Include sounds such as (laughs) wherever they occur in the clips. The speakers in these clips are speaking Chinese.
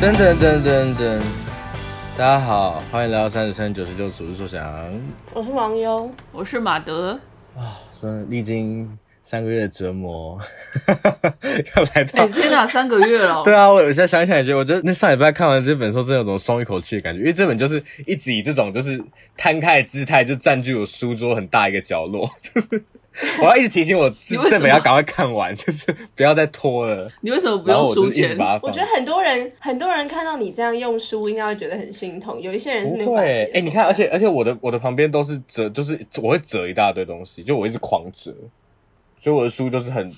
噔噔噔噔噔，大家好，欢迎来到三十三九十六，处是说想，我是王优，我是马德。啊，真的历经三个月的折磨，(laughs) 要来到，天哪，三个月了，(laughs) 对啊，我有时候想想也觉得，我觉得那上礼拜看完这本书，真的有种松一口气的感觉，因为这本就是一直以这种就是摊开的姿态，就占据我书桌很大一个角落，(laughs) 就是。(laughs) 我要一直提醒我，这本要赶快看完，就是不要再拖了。你为什么不用书签？我，我觉得很多人很多人看到你这样用书，应该会觉得很心痛。有一些人是那会，哎、欸，你看，而且而且我的我的旁边都是折，就是我会折一大堆东西，就我一直狂折，所以我的书就是很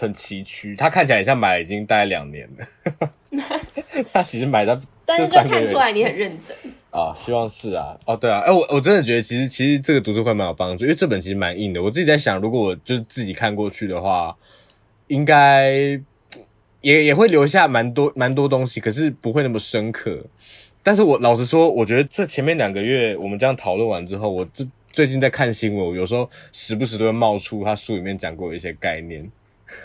很崎岖。他看起来也像买了已经大概两年了，(laughs) 他其实买的，但是就看出来你很认真。啊、哦，希望是啊，哦，对啊，哎，我我真的觉得其实其实这个读书会蛮有帮助，因为这本其实蛮硬的。我自己在想，如果我就是自己看过去的话，应该也也会留下蛮多蛮多东西，可是不会那么深刻。但是我老实说，我觉得这前面两个月我们这样讨论完之后，我这最近在看新闻，我有时候时不时都会冒出他书里面讲过的一些概念。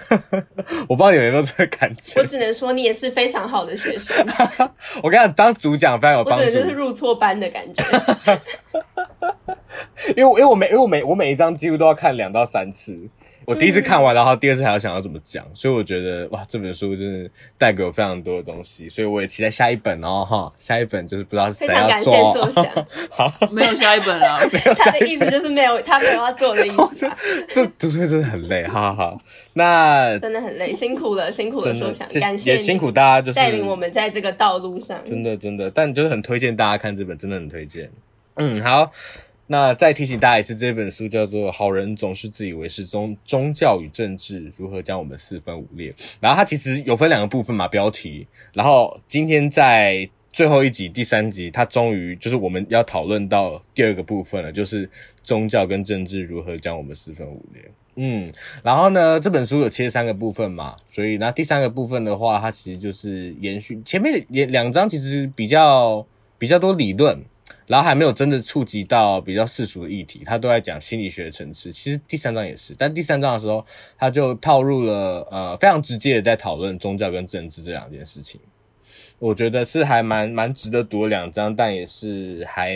(laughs) 我不知道你有没有这个感觉，我只能说你也是非常好的学生。(laughs) 我跟你讲，当主讲非常有帮助，我觉得就是入错班的感觉。(laughs) 因为，因为我每，因为我每，我每一张几乎都要看两到三次。我第一次看完，然后第二次还要想要怎么讲，所以我觉得哇，这本书真的带给我非常多的东西，所以我也期待下一本哦哈，下一本就是不知道是谁要做。非常感谢硕翔，(laughs) 好，没有下一本了，(laughs) 没有下一本。他的意思就是没有，他没有要做的意思。(laughs) 这读书会真的很累，好好好，那真的很累，辛苦了，辛苦了，硕想，感谢也辛苦大家，就是带领我们在这个道路上，真的真的，但就是很推荐大家看这本，真的很推荐。嗯，好。那再提醒大家一次，这本书叫做《好人总是自以为是宗宗教与政治如何将我们四分五裂》。然后它其实有分两个部分嘛，标题。然后今天在最后一集第三集，它终于就是我们要讨论到第二个部分了，就是宗教跟政治如何将我们四分五裂。嗯，然后呢，这本书有切三个部分嘛，所以那第三个部分的话，它其实就是延续前面的两章，其实比较比较多理论。然后还没有真的触及到比较世俗的议题，他都在讲心理学的层次。其实第三章也是，但第三章的时候，他就套入了呃非常直接的在讨论宗教跟政治这两件事情。我觉得是还蛮蛮值得读的两章，但也是还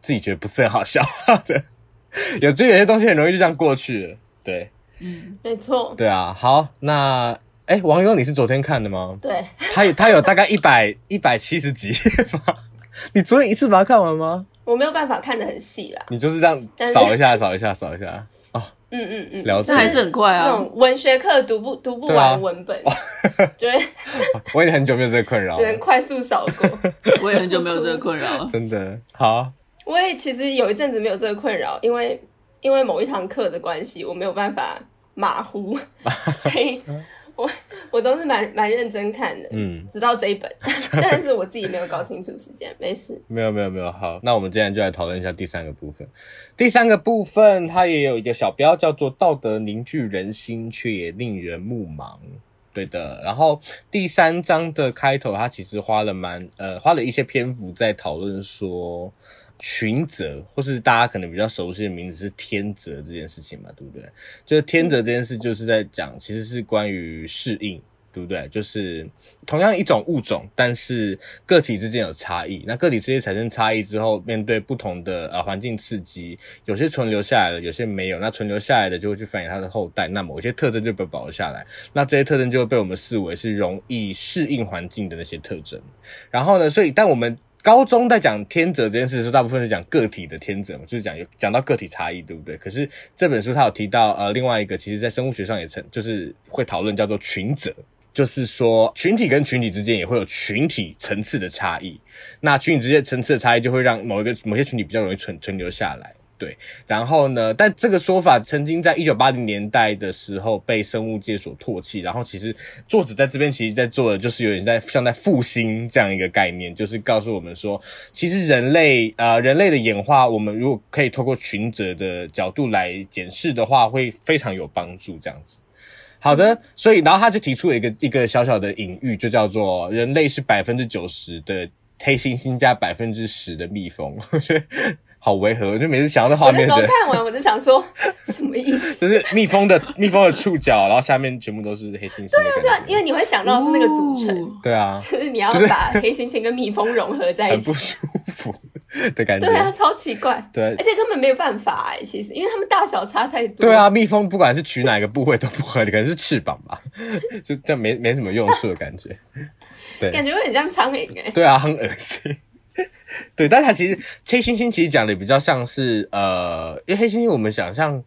自己觉得不是很好笑的。(laughs) 有就有些东西很容易就这样过去了。对，嗯，没错。对啊，好，那哎，王优，你是昨天看的吗？对，他有他有大概一百一百七十集吗？(laughs) 你昨天一次把它看完吗？我没有办法看得很细啦。你就是这样扫一下，(laughs) 扫一下，扫一下。哦，嗯嗯嗯，了解。那还是很快啊。那种文学课读不读不完文本，对。(laughs) 我也很久没有这个困扰，只能快速扫过。我也很久没有这个困扰，真的。好，我也其实有一阵子没有这个困扰，因为因为某一堂课的关系，我没有办法马虎，所以。我 (laughs) 我都是蛮蛮认真看的，嗯，直到这一本，(laughs) 但是我自己没有搞清楚时间，没事。没有没有没有，好，那我们今天就来讨论一下第三个部分。第三个部分它也有一个小标叫做“道德凝聚人心，却也令人目盲”，对的。然后第三章的开头，它其实花了蛮呃花了一些篇幅在讨论说。群则，或是大家可能比较熟悉的名字是天择这件事情嘛，对不对？就是天择这件事，就是在讲，其实是关于适应，对不对？就是同样一种物种，但是个体之间有差异。那个体之间产生差异之后，面对不同的呃环境刺激，有些存留下来了，有些没有。那存留下来的就会去繁衍它的后代，那某些特征就被保留下来。那这些特征就会被我们视为是容易适应环境的那些特征。然后呢，所以但我们。高中在讲天择这件事的时候，大部分是讲个体的天择嘛，就是讲有讲到个体差异，对不对？可是这本书它有提到呃另外一个，其实在生物学上也成就是会讨论叫做群择，就是说群体跟群体之间也会有群体层次的差异，那群体之间层次的差异就会让某一个某些群体比较容易存存留下来。对，然后呢？但这个说法曾经在一九八零年代的时候被生物界所唾弃。然后，其实作者在这边其实在做的就是有点在像在复兴这样一个概念，就是告诉我们说，其实人类呃人类的演化，我们如果可以透过群择的角度来检视的话，会非常有帮助。这样子，好的。所以，然后他就提出了一个一个小小的隐喻，就叫做人类是百分之九十的黑猩猩加百分之十的蜜蜂。我觉得。好违和，就每次想到那画面，我那时候看完我就想说，(laughs) 什么意思？就是蜜蜂的 (laughs) 蜜蜂的触角，然后下面全部都是黑猩猩。对啊，对啊，因为你会想到是那个组成。对啊，就是你要把黑猩猩跟蜜蜂融合在一起，很不舒服的感觉。对啊，超奇怪。对，而且根本没有办法哎，其实因为它们大小差太多。对啊，蜜蜂不管是取哪个部位都不合理，可能是翅膀吧，(laughs) 就这样没没什么用处的感觉。对，感觉会很像苍蝇哎。对啊，很恶心。(laughs) 对，但是它其实黑猩猩其实讲的比较像是呃，因为黑猩猩我们想象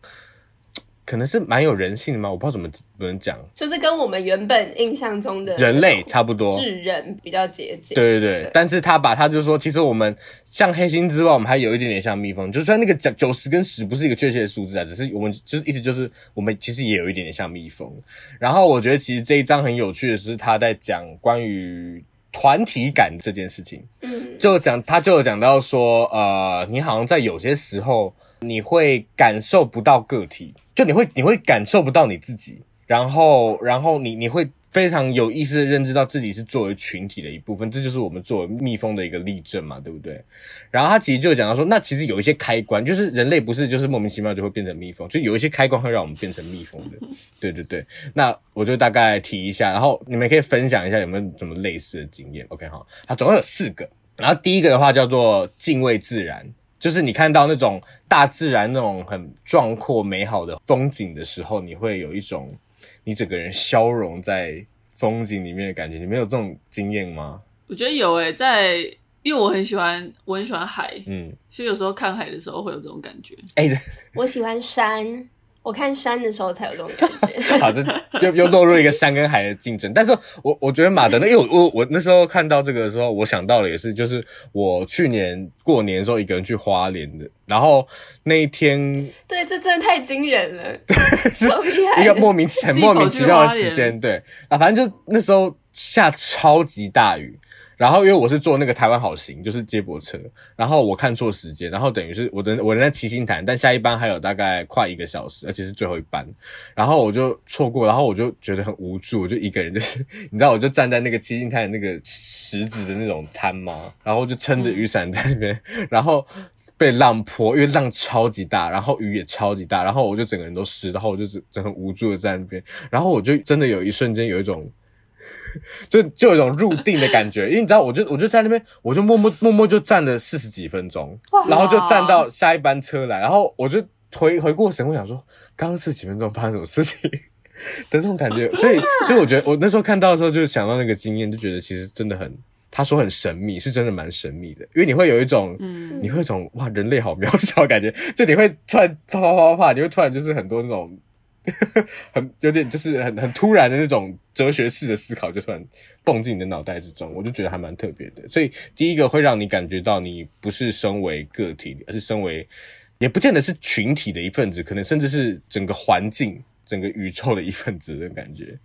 可能是蛮有人性的嘛，我不知道怎么不能讲，就是跟我们原本印象中的人类差不多，智人比较接近。对对对，对但是他把他就说，其实我们像黑猩之外，我们还有一点点像蜜蜂，就算那个九九十跟十不是一个确切的数字啊，只是我们就是意思就是我们其实也有一点点像蜜蜂。然后我觉得其实这一章很有趣的是他在讲关于。团体感这件事情，嗯，就讲他就有讲到说，呃，你好像在有些时候你会感受不到个体，就你会你会感受不到你自己，然后然后你你会。非常有意识的认知到自己是作为群体的一部分，这就是我们作为蜜蜂的一个例证嘛，对不对？然后他其实就讲到说，那其实有一些开关，就是人类不是就是莫名其妙就会变成蜜蜂，就有一些开关会让我们变成蜜蜂的，(laughs) 对对对。那我就大概提一下，然后你们可以分享一下有没有什么类似的经验？OK 好，它总共有四个，然后第一个的话叫做敬畏自然，就是你看到那种大自然那种很壮阔美好的风景的时候，你会有一种。你整个人消融在风景里面的感觉，你没有这种经验吗？我觉得有诶、欸，在因为我很喜欢，我很喜欢海，嗯，所以有时候看海的时候会有这种感觉。哎、欸，(laughs) 我喜欢山。我看山的时候才有这种感觉。(laughs) 好，这又又落入一个山跟海的竞争。但是我我觉得马德那，因为我我我那时候看到这个的时候，我想到了也是，就是我去年过年的时候一个人去花莲的，然后那一天，(laughs) 对，这真的太惊人了，(laughs) 是一个莫名很莫名其妙的时间，对啊，反正就那时候下超级大雨。然后因为我是坐那个台湾好行，就是接驳车，然后我看错时间，然后等于是我的我人在七星潭，但下一班还有大概快一个小时，而且是最后一班，然后我就错过，然后我就觉得很无助，我就一个人就是你知道，我就站在那个七星潭的那个石子的那种滩嘛，然后就撑着雨伞在那边，然后被浪泼，因为浪超级大，然后雨也超级大，然后我就整个人都湿，然后我就整整很无助的在那边，然后我就真的有一瞬间有一种。(laughs) 就就有一种入定的感觉，因为你知道，我就我就在那边，我就默默默默就站了四十几分钟，然后就站到下一班车来，然后我就回回过神，我想说，刚刚四十几分钟发生什么事情？(laughs) 的这种感觉，所以所以我觉得我那时候看到的时候，就想到那个经验，就觉得其实真的很，他说很神秘，是真的蛮神秘的，因为你会有一种，嗯，你会有一种哇，人类好渺小的感觉，就你会突然啪啪啪啪，你会突然就是很多那种。(laughs) 很有点就是很很突然的那种哲学式的思考，就突然蹦进你的脑袋之中，我就觉得还蛮特别的。所以第一个会让你感觉到你不是身为个体，而是身为也不见得是群体的一份子，可能甚至是整个环境、整个宇宙的一份子的感觉，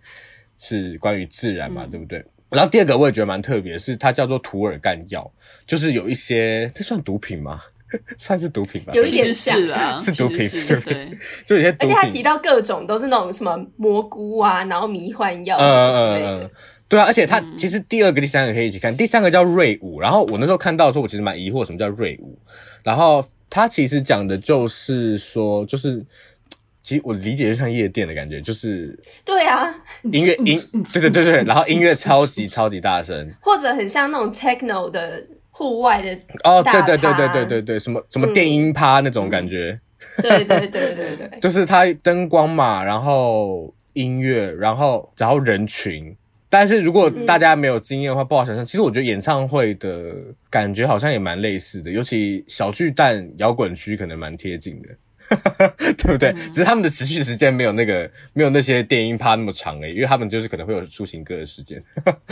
是关于自然嘛，嗯、对不对？然后第二个我也觉得蛮特别，是它叫做涂尔干药，就是有一些这算毒品吗？(laughs) 算是毒品吧，有一点像是啊，是毒品，是对，对，(laughs) 就有些毒品。而且他提到各种都是那种什么蘑菇啊，然后迷幻药，嗯嗯嗯，对啊。而且他其实第二个、第三个可以一起看，第三个叫瑞舞。然后我那时候看到的时候，我其实蛮疑惑什么叫瑞舞。然后他其实讲的就是说，就是其实我理解就像夜店的感觉，就是对啊，音乐音，对对对对，然后音乐超级超级大声，或者很像那种 techno 的。户外的哦，对对对对对对对，什么什么电音趴那种感觉，嗯、对对对对对，就是它灯光嘛，然后音乐，然后然后人群。但是如果大家没有经验的话，不好想象。其实我觉得演唱会的感觉好像也蛮类似的，尤其小巨蛋摇滚区可能蛮贴近的，对 (laughs) 不对？嗯、只是他们的持续时间没有那个没有那些电音趴那么长诶，因为他们就是可能会有抒情歌的时间。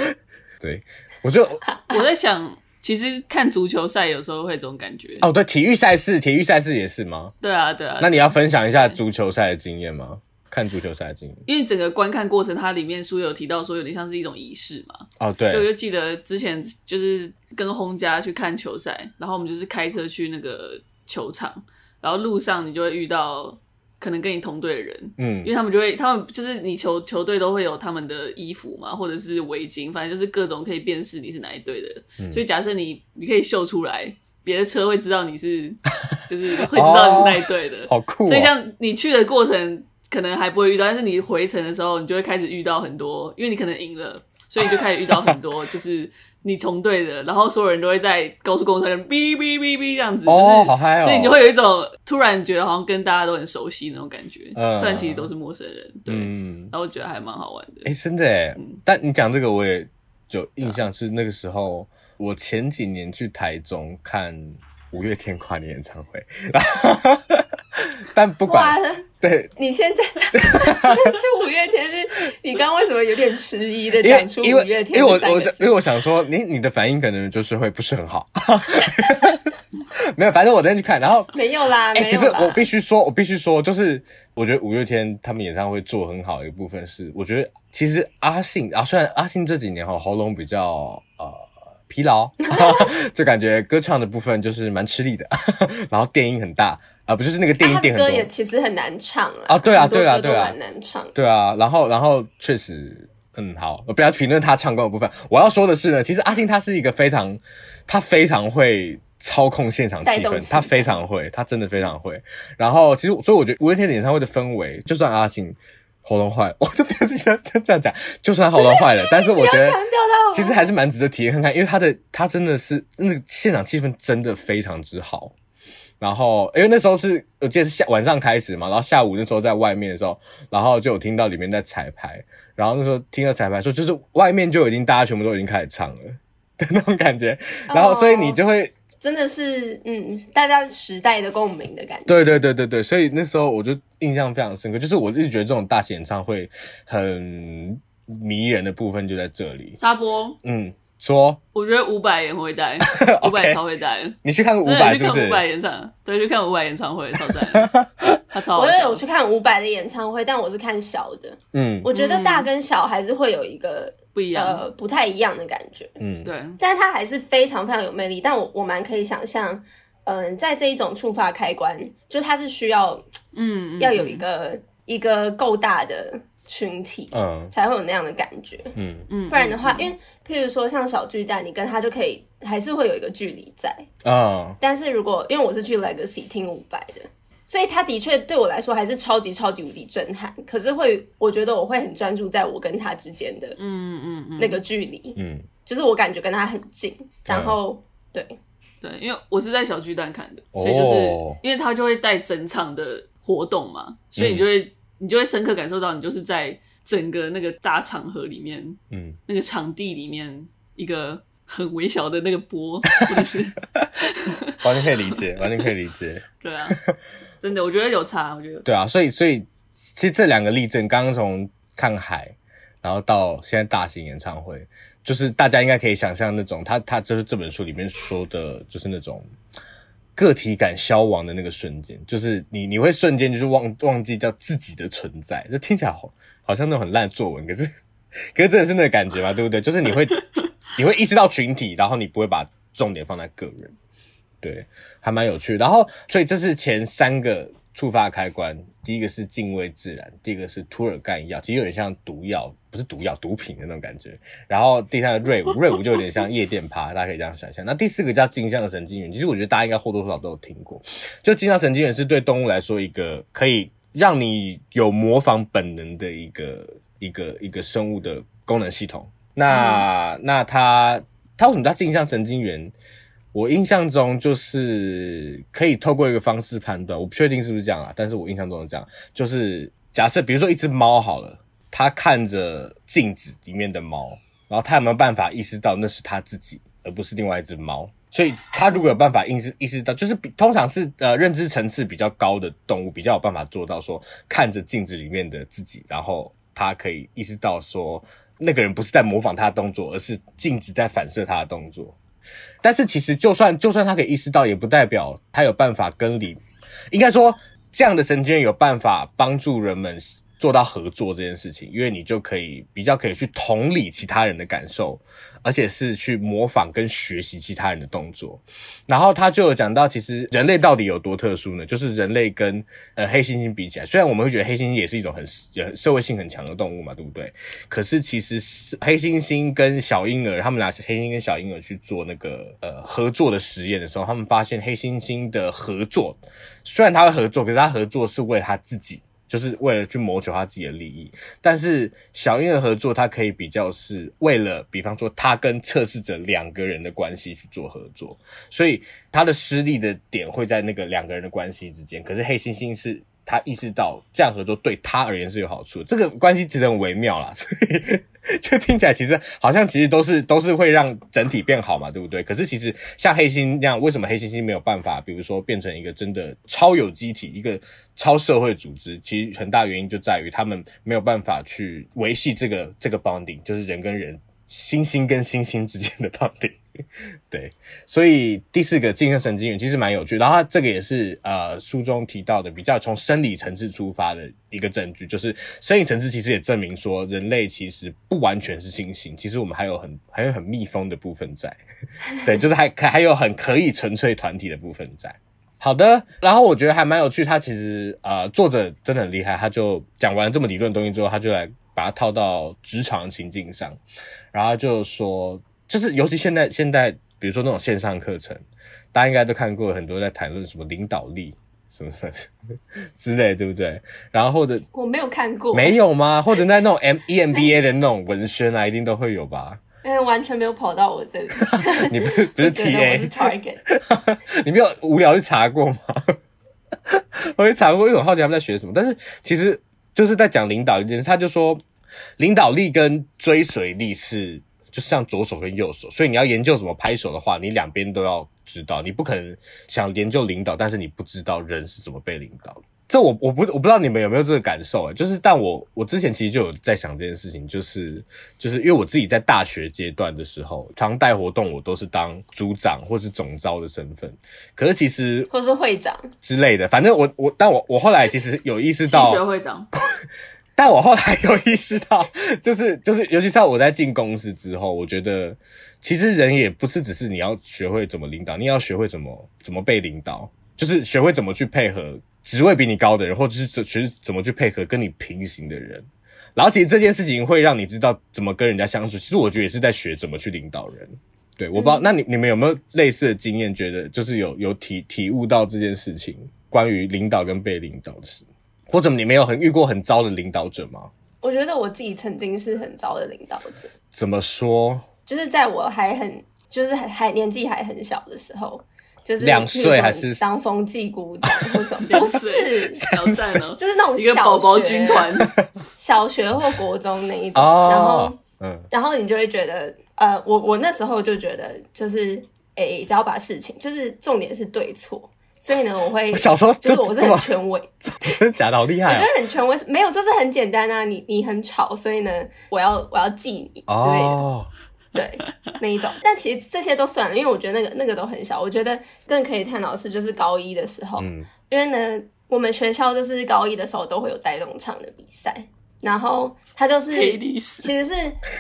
(laughs) 对，我就 (laughs) 我在想。其实看足球赛有时候会这种感觉哦，对，体育赛事，体育赛事也是吗？对啊，对啊。那你要分享一下足球赛的经验吗？看足球赛的经验，因为整个观看过程，它里面书有提到说有点像是一种仪式嘛。哦，对。所以我就记得之前就是跟轰家去看球赛，然后我们就是开车去那个球场，然后路上你就会遇到。可能跟你同队的人，嗯，因为他们就会，他们就是你球球队都会有他们的衣服嘛，或者是围巾，反正就是各种可以辨识你是哪一队的。嗯，所以假设你你可以秀出来，别的车会知道你是，(laughs) 就是会知道你是那一队的，哦、好酷、哦。所以像你去的过程可能还不会遇到，但是你回程的时候，你就会开始遇到很多，因为你可能赢了，所以你就开始遇到很多，就是。你从对的，然后所有人都会在高速公路上哔哔哔哔这样子，哦，就是好嗨哦，所以你就会有一种突然觉得好像跟大家都很熟悉那种感觉，嗯，虽然其实都是陌生人，对，嗯，然后我觉得还蛮好玩的。哎，真的哎，但你讲这个我也就印象是那个时候，我前几年去台中看五月天跨年演唱会，(laughs) 但不管。对，你现在 (laughs) 讲出五月天，你刚刚为什么有点迟疑的讲出五月天？因为我我因为我想说，你你的反应可能就是会不是很好。(laughs) 没有，反正我那天去看，然后 (laughs) 没有啦，没有啦。可是我必须说，我必须说，就是我觉得五月天他们演唱会做很好的一部分是，我觉得其实阿信啊，虽然阿信这几年哈喉咙比较呃疲劳，就感觉歌唱的部分就是蛮吃力的，然后电音很大。啊，不就是那个电音电很多，歌也其实很难唱啊。啊，对啊，对啊，对啊，很难唱。对啊，然后，然后确实，嗯，好，我不要评论他唱歌的部分。我要说的是呢，其实阿信他是一个非常，他非常会操控现场气氛，他非常会，他真的非常会。然后，其实，所以我觉得五月天的演唱会的氛围，就算阿信喉咙坏了，(laughs) 我就不要这样这样讲，就算喉咙坏了，但是我觉得 (laughs) 其实还是蛮值得体验看看，因为他的他真的是那个现场气氛真的非常之好。然后，因为那时候是我记得是下晚上开始嘛，然后下午那时候在外面的时候，然后就有听到里面在彩排，然后那时候听到彩排说，就是外面就已经大家全部都已经开始唱了的 (laughs) 那种感觉，然后所以你就会、哦、真的是嗯，大家时代的共鸣的感觉。对对对对对，所以那时候我就印象非常深刻，就是我一直觉得这种大型演唱会很迷人的部分就在这里。插播，嗯。说，我觉得伍佰也会带，(laughs) 伍佰超会带。你去看伍佰是不是？伍佰演唱，对，去看伍佰演唱会超赞。(laughs) 我也有去看伍佰的演唱会，但我是看小的。嗯，我觉得大跟小还是会有一个不一样，呃，不太一样的感觉。嗯，对。但是他还是非常非常有魅力。但我我蛮可以想象，嗯、呃，在这一种触发开关，就他是需要，嗯，要有一个、嗯、一个够大的。群体，嗯，才会有那样的感觉，嗯。嗯，不然的话，嗯、因为譬如说像小巨蛋，你跟他就可以还是会有一个距离在，嗯，但是如果因为我是去 Legacy 听伍佰的，所以他的确对我来说还是超级超级无敌震撼。可是会，我觉得我会很专注在我跟他之间的，嗯嗯嗯，那个距离，嗯，就是我感觉跟他很近，然后、嗯、对。对，因为我是在小巨蛋看的，所以就是、哦、因为他就会带整场的活动嘛，所以你就会。嗯你就会深刻感受到，你就是在整个那个大场合里面，嗯，那个场地里面一个很微小的那个波，或者是 (laughs) 完全可以理解，完全可以理解。(laughs) 对啊，真的，我觉得有差，我觉得有。对啊，所以所以其实这两个例证，刚刚从看海，然后到现在大型演唱会，就是大家应该可以想象那种，他他就是这本书里面说的，就是那种。个体感消亡的那个瞬间，就是你你会瞬间就是忘忘记掉自己的存在，就听起来好好像那种很烂的作文，可是 (laughs) 可是真的是那个感觉嘛，对不对？就是你会 (laughs) 你会意识到群体，然后你不会把重点放在个人，对，还蛮有趣。然后所以这是前三个。触发开关，第一个是敬畏自然，第二个是涂尔干药，其实有点像毒药，不是毒药，毒品的那种感觉。然后第三个瑞舞，(laughs) 瑞舞就有点像夜店趴，大家可以这样想象。那第四个叫镜像神经元，其实我觉得大家应该或多或少都有听过。就镜像神经元是对动物来说一个可以让你有模仿本能的一个一个一个生物的功能系统。那、嗯、那它它为什么叫镜像神经元？我印象中就是可以透过一个方式判断，我不确定是不是这样啊，但是我印象中是这样，就是假设比如说一只猫好了，它看着镜子里面的猫，然后它有没有办法意识到那是它自己，而不是另外一只猫？所以它如果有办法意识意识到，就是比通常是呃认知层次比较高的动物比较有办法做到说看着镜子里面的自己，然后它可以意识到说那个人不是在模仿他的动作，而是镜子在反射他的动作。但是其实，就算就算他可以意识到，也不代表他有办法跟理，应该说这样的神经元有办法帮助人们做到合作这件事情，因为你就可以比较可以去同理其他人的感受，而且是去模仿跟学习其他人的动作。然后他就有讲到，其实人类到底有多特殊呢？就是人类跟呃黑猩猩比起来，虽然我们会觉得黑猩猩也是一种很社会性很强的动物嘛，对不对？可是其实是黑猩猩跟小婴儿，他们俩是黑猩猩跟小婴儿去做那个呃合作的实验的时候，他们发现黑猩猩的合作，虽然他会合作，可是他合作是为他自己。就是为了去谋求他自己的利益，但是小英的合作，他可以比较是为了，比方说他跟测试者两个人的关系去做合作，所以他的失利的点会在那个两个人的关系之间。可是黑猩猩是。他意识到这样合作对他而言是有好处，这个关系其实很微妙啦，(laughs) 所以就听起来其实好像其实都是都是会让整体变好嘛，对不对？可是其实像黑猩那样，为什么黑猩猩没有办法，比如说变成一个真的超有机体，一个超社会组织？其实很大原因就在于他们没有办法去维系这个这个 bonding，就是人跟人、猩猩跟猩猩之间的 bonding。(laughs) 对，所以第四个镜像神经元其实蛮有趣，然后它这个也是呃书中提到的比较从生理层次出发的一个证据，就是生理层次其实也证明说人类其实不完全是猩猩，其实我们还有很还有很密封的部分在，(laughs) 对，就是还还有很可以纯粹团体的部分在。好的，然后我觉得还蛮有趣，他其实呃作者真的很厉害，他就讲完这么理论东西之后，他就来把它套到职场情境上，然后就说。就是，尤其现在，现在比如说那种线上课程，大家应该都看过很多在谈论什么领导力什么什么之类，对不对？然后或者我没有看过，没有吗？或者在那种 M (laughs) EMBA 的那种文宣啊，一定都会有吧？嗯，完全没有跑到我这里。(laughs) 你不是不是 (laughs) TA，是 Target。你没有无聊去查过吗？我去查过，因为我好奇他们在学什么。但是其实就是在讲领导这件事，他就说领导力跟追随力是。就像左手跟右手，所以你要研究怎么拍手的话，你两边都要知道。你不可能想研究领导，但是你不知道人是怎么被领导的。这我我不我不知道你们有没有这个感受诶，就是但我我之前其实就有在想这件事情，就是就是因为我自己在大学阶段的时候，常带活动，我都是当组长或是总招的身份。可是其实或是会长之类的，反正我我但我我后来其实有意识到，学会长。(laughs) 但我后来有意识到，(laughs) 就是就是，尤其是我在进公司之后，我觉得其实人也不是只是你要学会怎么领导，你要学会怎么怎么被领导，就是学会怎么去配合职位比你高的人，或者是学怎么去配合跟你平行的人。然后其实这件事情会让你知道怎么跟人家相处。其实我觉得也是在学怎么去领导人。对，我不知道，嗯、那你你们有没有类似的经验？觉得就是有有体体悟到这件事情，关于领导跟被领导的事。或者你没有很遇过很糟的领导者吗？我觉得我自己曾经是很糟的领导者。怎么说？就是在我还很就是还还年纪还很小的时候，就是两岁还是当风纪股长 (laughs) 或什么？不是小战哦，(laughs) 就是那种一个宝宝军团，(laughs) 小学或国中那一种。Oh, 然后，嗯，然后你就会觉得，呃，我我那时候就觉得，就是诶，只要把事情，就是重点是对错。所以呢，我会小时候就是我是很权威，(laughs) 真的假的？好厉害！我觉得很权威，没有，就是很简单啊。你你很吵，所以呢，我要我要记你之类的，oh. 对 (laughs) 那一种。但其实这些都算了，因为我觉得那个那个都很小。我觉得更可以探讨的是，就是高一的时候，嗯，因为呢，我们学校就是高一的时候都会有带动唱的比赛，然后它就是其实是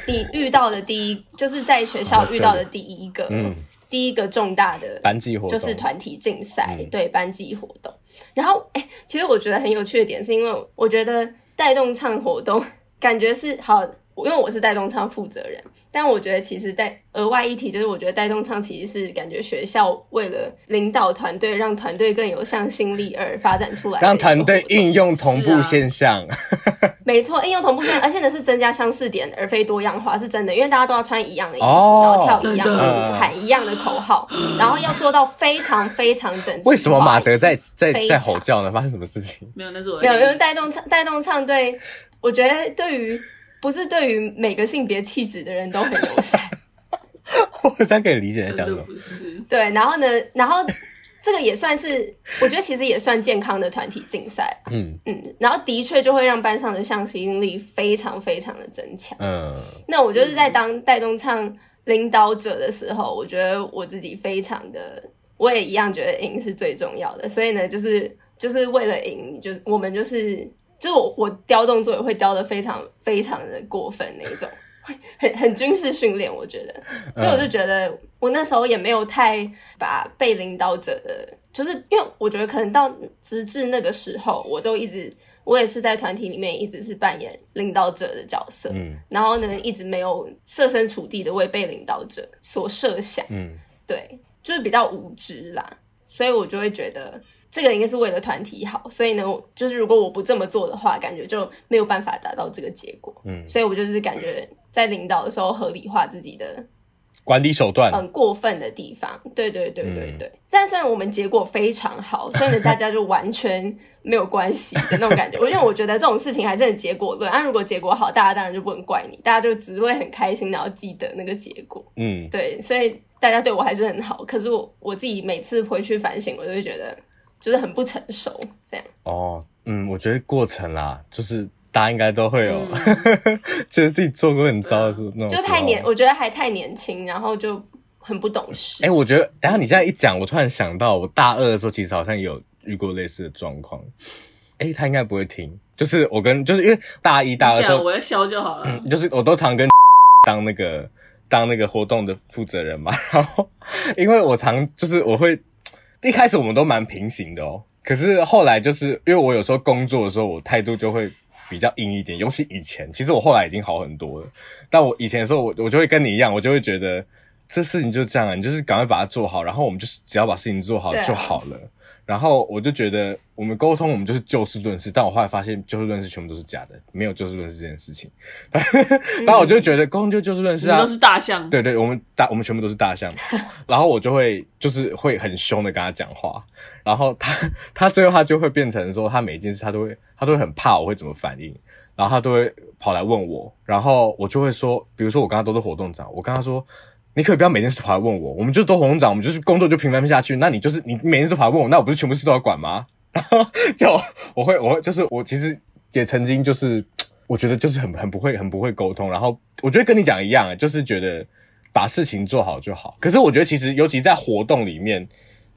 你遇到的第一，就是在学校遇到的第一个，嗯。第一个重大的班级活动就是团体竞赛，嗯、对班级活动。然后，哎、欸，其实我觉得很有趣的点，是因为我觉得带动唱活动感觉是好。因为我是带动唱负责人，但我觉得其实带额外一提，就是我觉得带动唱其实是感觉学校为了领导团队，让团队更有向心力而发展出来，让团队应用同步现象。啊、(laughs) 没错，应用同步现象，而且呢是增加相似点，而非多样化，是真的。因为大家都要穿一样的衣服，哦、然后跳一样的舞，喊一样的口号，然后要做到非常非常整齐。为什么马德在在在吼叫呢？发生什么事情？没有，那是我没有，因为带动唱带动唱对，我觉得对于。不是对于每个性别气质的人都很友善，(laughs) 我好像可以理解这样子。不是对，然后呢，然后这个也算是，我觉得其实也算健康的团体竞赛。嗯嗯，然后的确就会让班上的向心力非常非常的增强。嗯，那我就是在当带动唱领导者的时候，我觉得我自己非常的，我也一样觉得赢是最重要的。所以呢，就是就是为了赢，就是我们就是。就是我我雕动作也会雕的非常非常的过分那种，很很军事训练，我觉得，所以我就觉得我那时候也没有太把被领导者的，就是因为我觉得可能到直至那个时候，我都一直我也是在团体里面一直是扮演领导者的角色，嗯，然后呢一直没有设身处地的为被领导者所设想，嗯，对，就是比较无知啦，所以我就会觉得。这个应该是为了团体好，所以呢，就是如果我不这么做的话，感觉就没有办法达到这个结果。嗯，所以我就是感觉在领导的时候合理化自己的管理手段，很过分的地方。对对对对对。嗯、但虽然我们结果非常好，所以呢，大家就完全没有关系的那种感觉。因 (laughs) 为我觉得这种事情还是很结果论。那、啊、如果结果好，大家当然就不能怪你，大家就只会很开心，然后记得那个结果。嗯，对，所以大家对我还是很好。可是我我自己每次回去反省，我就会觉得。就是很不成熟，这样哦，嗯，我觉得过程啦，就是大家应该都会有，嗯、(laughs) 觉得自己做过很糟的事，那种就太年，我觉得还太年轻，然后就很不懂事。哎、欸，我觉得等下你现在一讲，我突然想到，我大二的时候其实好像有遇过类似的状况。哎、欸，他应该不会听，就是我跟就是因为大一、大二的时候，我要笑就好了。嗯，就是我都常跟 (laughs) 当那个当那个活动的负责人嘛，然后因为我常就是我会。一开始我们都蛮平行的哦，可是后来就是因为我有时候工作的时候，我态度就会比较硬一点。尤其以前，其实我后来已经好很多了。但我以前的时候，我我就会跟你一样，我就会觉得这事情就是这样啊，你就是赶快把它做好，然后我们就是只要把事情做好就好了。然后我就觉得，我们沟通，我们就是就事论事。但我后来发现，就事论事全部都是假的，没有就事论事这件事情。然后我就觉得，沟通就就事论事啊，都是大象。对对，我们大，我们全部都是大象。(laughs) 然后我就会就是会很凶的跟他讲话。然后他他最后他就会变成说，他每一件事他都会他都会很怕我会怎么反应，然后他都会跑来问我。然后我就会说，比如说我刚刚都是活动长，我跟他说。你可以不要每件事跑来问我，我们就都活动长，我们就是工作就平凡不下去。那你就是你每件事都跑来问我，那我不是全部事都要管吗？然 (laughs) 后就我会我会就是我其实也曾经就是我觉得就是很很不会很不会沟通，然后我觉得跟你讲一样，就是觉得把事情做好就好。可是我觉得其实尤其在活动里面，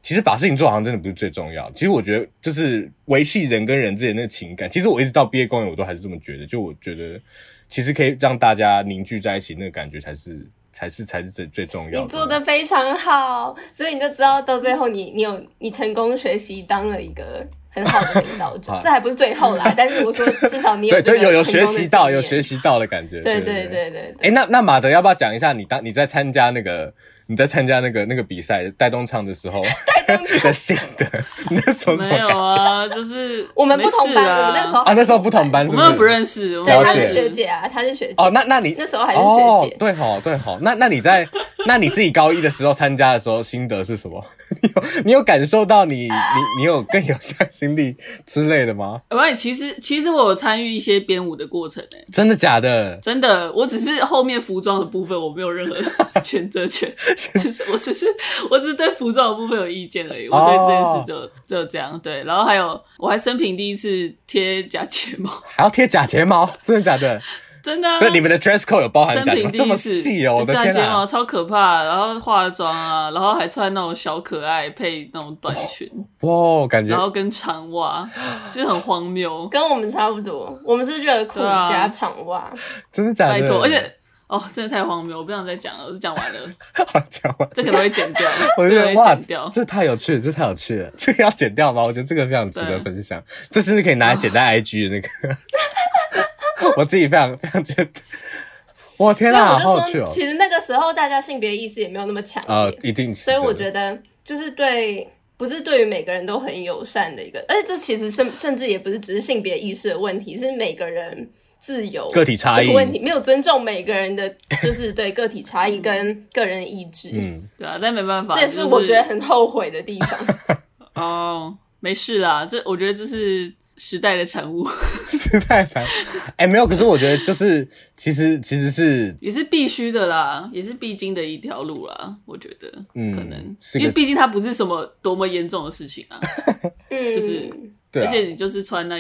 其实把事情做好像真的不是最重要。其实我觉得就是维系人跟人之间的那个情感。其实我一直到毕业公演我都还是这么觉得。就我觉得其实可以让大家凝聚在一起，那个感觉才是。才是才是最最重要的。你做的非常好，所以你就知道到最后你你有你成功学习当了一个很好的领导者。(laughs) 这还不是最后啦，(laughs) 但是我说至少你有对就有有学习到有学习到的感觉。对对对对对。哎，那那马德要不要讲一下你当你在参加那个？你在参加那个那个比赛带动唱的时候 (laughs) 的 (laughs) 心得，(laughs) 那时候？没有啊，就是我们不同班，我们那时候啊，那时候不同班，我们不认识。对，她是学姐啊，她是学姐。哦，那那你那时候还是学姐？对好，对好。那那你在 (laughs) 那你自己高一的时候参加的时候心得是什么？你有你有感受到你你你有更有向心力之类的吗？喂，其实其实我有参与一些编舞的过程诶，真的假的？真的，我只是后面服装的部分我没有任何选择权。只是我只是我只是对服装的部分有意见而已，我对这件事就就这样对。然后还有我还生平第一次贴假睫毛，(laughs) 还要贴假睫毛，真的假的？(laughs) 真的。所以里面的 dress code 有包含假睫毛这么细哦，我的天啊！假睫毛超可怕，然后化妆啊，然后还穿那种小可爱配那种短裙，哇，感觉。然后跟长袜，就很荒谬。跟我们差不多，我们是热裤加长袜，真的假的？拜托，而且。哦，真的太荒谬！我不想再讲了，我就讲完了。(laughs) 好，讲完，这可能会剪掉。(laughs) 我觉得哇，这太有趣了，这太有趣了，这个要剪掉吗？我觉得这个非常值得分享，这甚至可以拿来剪在 IG 的那个。(laughs) 我自己非常非常觉得，我天哪，好有趣哦！其实那个时候大家性别意识也没有那么强呃，一定是。所以我觉得就是对，不是对于每个人都很友善的一个，而且这其实甚甚至也不是只是性别意识的问题，是每个人。自由个体差异问题，没有尊重每个人的，(laughs) 就是对个体差异跟个人意志。嗯，对啊，但没办法，这也是我觉得很后悔的地方。(laughs) 哦，没事啦，这我觉得这是时代的产物。(laughs) 时代产物，哎、欸，没有，可是我觉得就是其实其实是也是必须的啦，也是必经的一条路啦。我觉得，嗯，可能因为毕竟它不是什么多么严重的事情啊。嗯，就是，对、啊，而且你就是穿那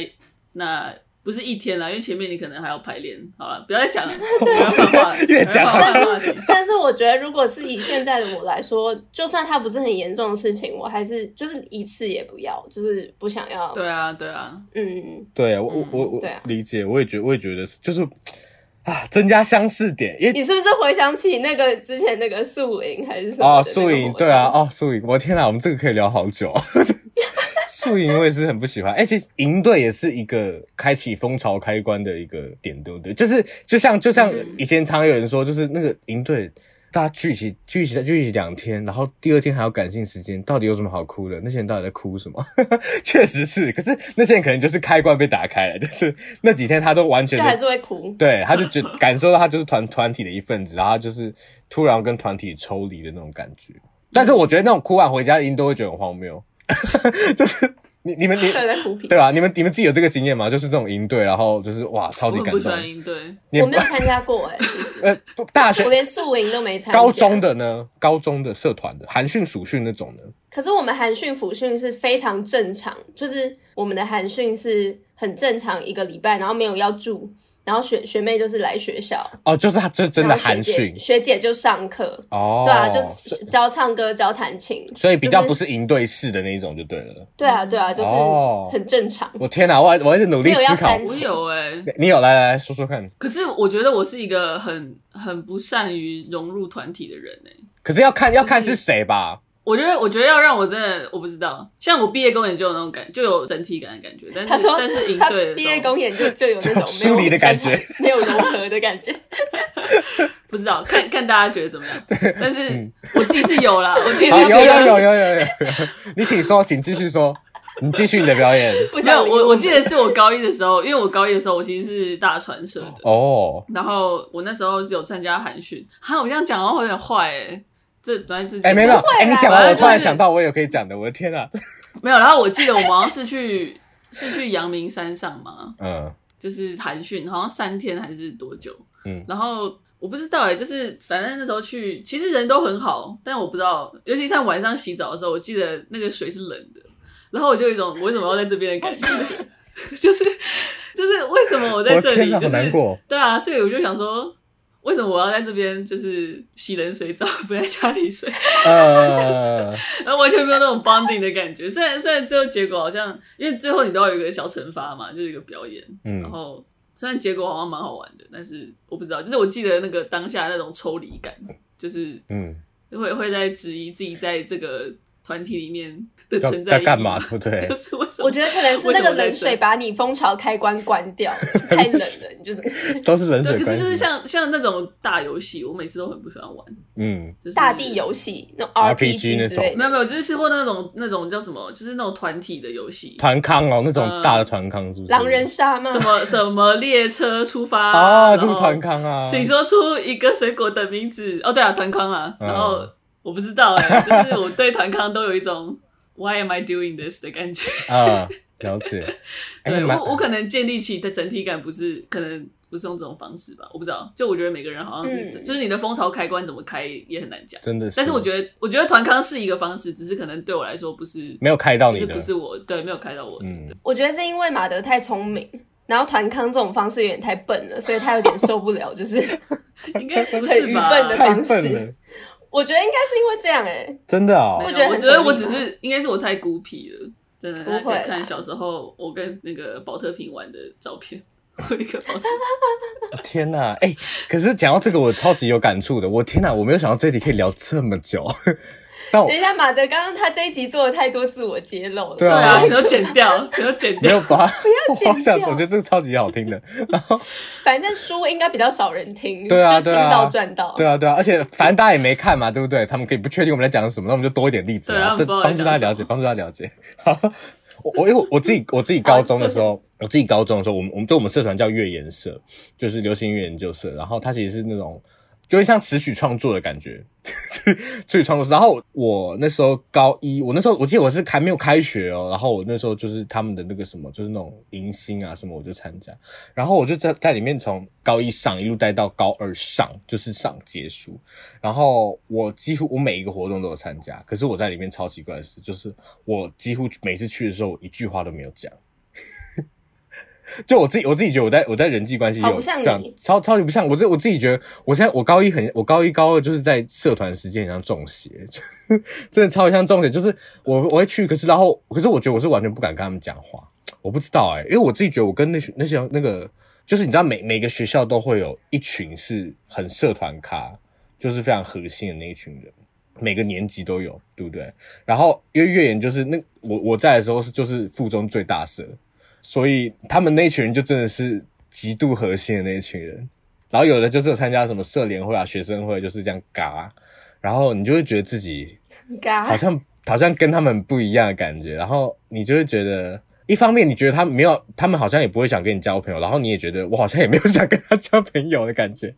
那。不是一天啦，因为前面你可能还要排练。好了，不要再讲了，(laughs) 越讲话 (laughs) 但是我我觉得，如果是以现在的我来说，就算它不是很严重的事情，我还是就是一次也不要，就是不想要。对啊，对啊，嗯，对啊，我我我理解，我也觉我也觉得是，就是啊，增加相似点。你是不是回想起那个之前那个宿营还是什么？哦，宿营，对啊，哦，宿营，我天哪，我们这个可以聊好久。宿营我也是很不喜欢，而且营队也是一个开启风潮开关的一个点，对不对？就是就像就像以前常有人说，就是那个营队大家聚一起聚一起聚一起两天，然后第二天还要感性时间，到底有什么好哭的？那些人到底在哭什么？(laughs) 确实是，可是那些人可能就是开关被打开了，(laughs) 就是那几天他都完全就还是会哭，对，他就觉感受到他就是团团体的一份子，然后就是突然跟团体抽离的那种感觉。但是我觉得那种哭完回家的音都会觉得很荒谬。(laughs) 就是你你们你对吧？你们你们自己有这个经验吗？就是这种营队，然后就是哇，超级感动。我不喜欢营队，我没有参加过哎、欸。其实 (laughs) 呃，大学我连宿营都没参加。高中的呢？高中的社团的寒训、暑训那种呢？可是我们寒训、辅训是非常正常，就是我们的寒训是很正常，一个礼拜，然后没有要住。然后学学妹就是来学校哦，就是他这真的寒训，学姐就上课哦，对啊，就教唱歌、教弹琴，所以比较不是营队式的那一种就对了。对啊，对啊，就是很正常。我天哪，我还我还是努力思考，我有哎，你有来来来说说看。可是我觉得我是一个很很不善于融入团体的人哎。可是要看要看是谁吧。我觉得，我觉得要让我真的，我不知道。像我毕业公演就有那种感，就有整体感的感觉。但是，但是营队的时候，毕业公演就就有那种疏离的感觉，没有融合的感觉。(laughs) 不知道，看看大家觉得怎么样。但是我自己是有啦，我自己是有有有有有有。你请说，请继续说，你继续你的表演。不像我，我记得是我高一的时候，因为我高一的时候我其实是大传社的哦。然后我那时候是有参加寒训，哈，我这样讲的话有点坏哎。这本来自己哎，没有哎，你讲完我突然想到，我也可以讲的。我的天啊，(laughs) 没有。然后我记得我们好像是去是去阳明山上嘛，(laughs) 嗯，就是寒训，好像三天还是多久？嗯，然后我不知道哎，就是反正那时候去，其实人都很好，但我不知道，尤其像晚上洗澡的时候，我记得那个水是冷的，然后我就有一种我为什么要在这边的感觉，(laughs) 就是就是为什么我在这里，就是难过，对啊，所以我就想说。为什么我要在这边就是洗冷水澡，不在家里睡？(laughs) 呃，然后完全没有那种 bonding 的感觉。虽然虽然最后结果好像，因为最后你都要有一个小惩罚嘛，就是一个表演。嗯，然后虽然结果好像蛮好玩的，但是我不知道，就是我记得那个当下那种抽离感，就是嗯，会会在质疑自己在这个。团体里面的存在要干嘛？不对，(laughs) 就是为什么？我觉得可能是那个冷水把你蜂巢开关关掉，(laughs) 太冷了，(laughs) 你就都是冷水。可是就是像像那种大游戏，我每次都很不喜欢玩。嗯，就是大地游戏那 RPG 那种，没有没有，就是或那种那种叫什么，就是那种团体的游戏，团康哦，那种大的团康，是不是？狼人杀吗？什么什么列车出发啊？就是团康啊！请说出一个水果的名字。哦，对啊，团康啊，然后。我不知道哎、欸，就是我对团康都有一种 Why am I doing this 的感觉啊，了解。(laughs) 对、欸、我，我可能建立起的整体感不是，可能不是用这种方式吧，我不知道。就我觉得每个人好像，嗯、就是你的蜂巢开关怎么开也很难讲，真的是。但是我觉得，我觉得团康是一个方式，只是可能对我来说不是没有开到你的，就是不是我对没有开到我的。嗯、我觉得是因为马德太聪明，然后团康这种方式有点太笨了，所以他有点受不了，就是应该不是吧？笨的方式。我觉得应该是因为这样哎、欸，真的啊、哦！我觉得我觉得我只是应该是我太孤僻了，真的。我会看小时候我跟那个保特瓶玩的照片，我一个保特瓶。(laughs) 天哪，哎、欸！可是讲到这个，我超级有感触的。我天哪，我没有想到这里可以聊这么久。等一下，马德，刚刚他这一集做了太多自我揭露了，对啊，全都剪掉，(laughs) 全都剪掉，没有把，不要剪掉。(laughs) 我觉得这个超级好听的。然后，反正书应该比较少人听，对啊，就听到赚到，对啊，对啊。而且反正大家也没看嘛，对不对？他们可以不确定我们在讲什么，那我们就多一点例子啊，帮助大家了解，帮助大家了解。(laughs) 好，我我因为我自己我自己高中的时候，我自己高中的时候，我们我们就我们社团叫乐研社，就是流行音乐研究社，然后它其实是那种。就会像词曲创作的感觉，(laughs) 词曲创作。然后我那时候高一，我那时候我记得我是还没有开学哦。然后我那时候就是他们的那个什么，就是那种迎新啊什么，我就参加。然后我就在在里面从高一上一路待到高二上，就是上结束。然后我几乎我每一个活动都有参加。可是我在里面超奇怪的事，就是我几乎每次去的时候，我一句话都没有讲。就我自己，我自己觉得我在我在人际关系有这样超超级不像我这我自己觉得我现在我高一很我高一高二就是在社团时间很像中邪，(laughs) 真的超级像中邪。就是我我会去，可是然后可是我觉得我是完全不敢跟他们讲话。我不知道哎、欸，因为我自己觉得我跟那些那些那个就是你知道每每个学校都会有一群是很社团咖，就是非常核心的那一群人，每个年级都有，对不对？然后因为月研就是那我我在的时候是就是附中最大社。所以他们那群人就真的是极度核心的那一群人，然后有的就是有参加什么社联会啊、学生会，就是这样嘎，然后你就会觉得自己好像好像跟他们不一样的感觉，然后你就会觉得，一方面你觉得他没有，他们好像也不会想跟你交朋友，然后你也觉得我好像也没有想跟他交朋友的感觉。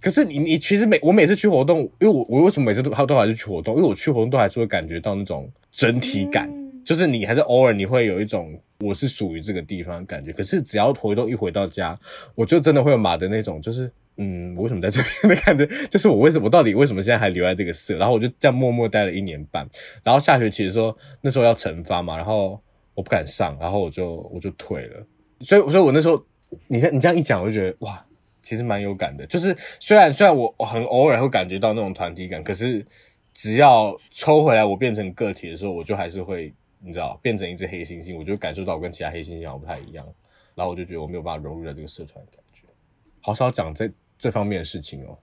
可是你你其实每我每次去活动，因为我我为什么每次都都还是去活动？因为我去活动都还是会感觉到那种整体感，就是你还是偶尔你会有一种。我是属于这个地方的感觉，可是只要回动一回到家，我就真的会有马的那种，就是嗯，我为什么在这边的感觉？(laughs) 就是我为什么，我到底为什么现在还留在这个社？然后我就这样默默待了一年半，然后下学期的时候，那时候要惩罚嘛，然后我不敢上，然后我就我就退了。所以，所以我那时候，你看你这样一讲，我就觉得哇，其实蛮有感的。就是虽然虽然我很偶尔会感觉到那种团体感，可是只要抽回来，我变成个体的时候，我就还是会。你知道，变成一只黑猩猩，我就感受到我跟其他黑猩猩好像不太一样，然后我就觉得我没有办法融入在这个社团的感觉，好少讲这这方面的事情哦。